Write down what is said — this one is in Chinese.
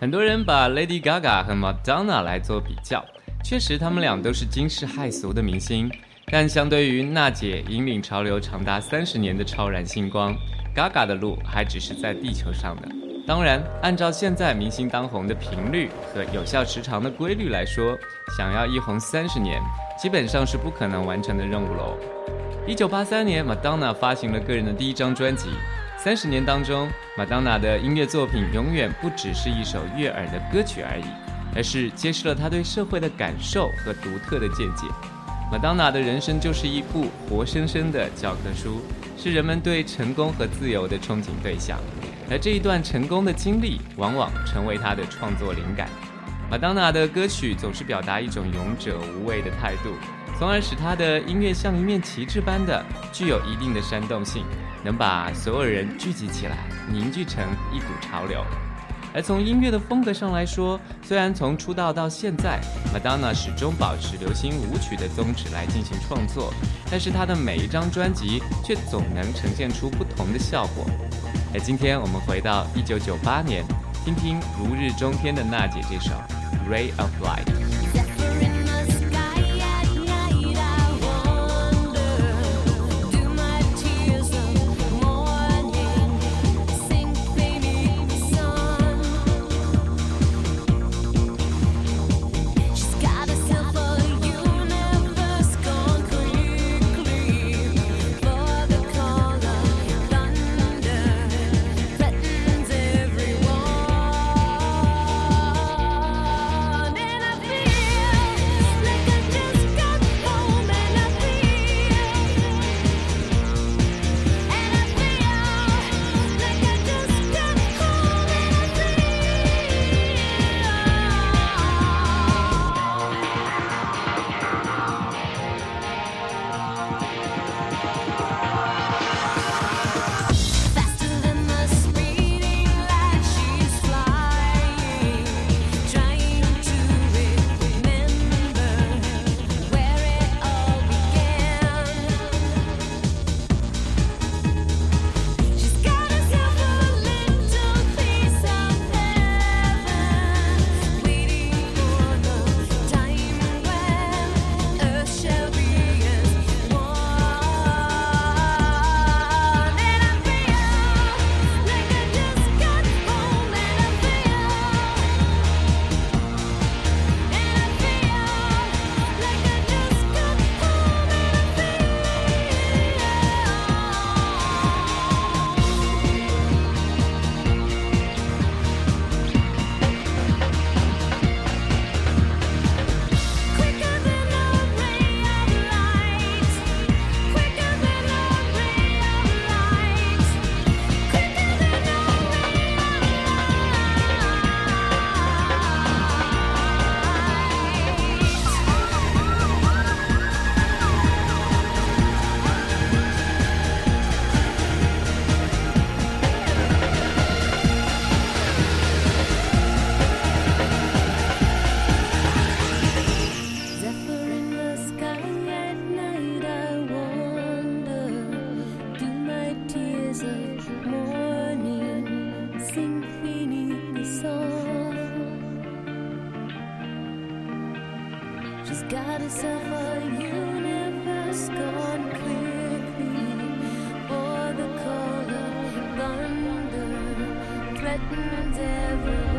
很多人把 Lady Gaga 和 Madonna 来做比较，确实他们俩都是惊世骇俗的明星。但相对于娜姐引领潮流长达三十年的超然星光，Gaga 的路还只是在地球上的。当然，按照现在明星当红的频率和有效时长的规律来说，想要一红三十年，基本上是不可能完成的任务喽。一九八三年，Madonna 发行了个人的第一张专辑。三十年当中，Madonna 的音乐作品永远不只是一首悦耳的歌曲而已，而是揭示了她对社会的感受和独特的见解。麦当娜的人生就是一部活生生的教科书，是人们对成功和自由的憧憬对象，而这一段成功的经历往往成为她的创作灵感。麦当娜的歌曲总是表达一种勇者无畏的态度，从而使她的音乐像一面旗帜般的具有一定的煽动性，能把所有人聚集起来，凝聚成一股潮流。而从音乐的风格上来说，虽然从出道到现在，Madonna 始终保持流行舞曲的宗旨来进行创作，但是她的每一张专辑却总能呈现出不同的效果。而今天我们回到1998年，听听如日中天的娜姐这首《Ray of Light》。She's got herself a universe gone quickly for the call of thunder threatens everyone.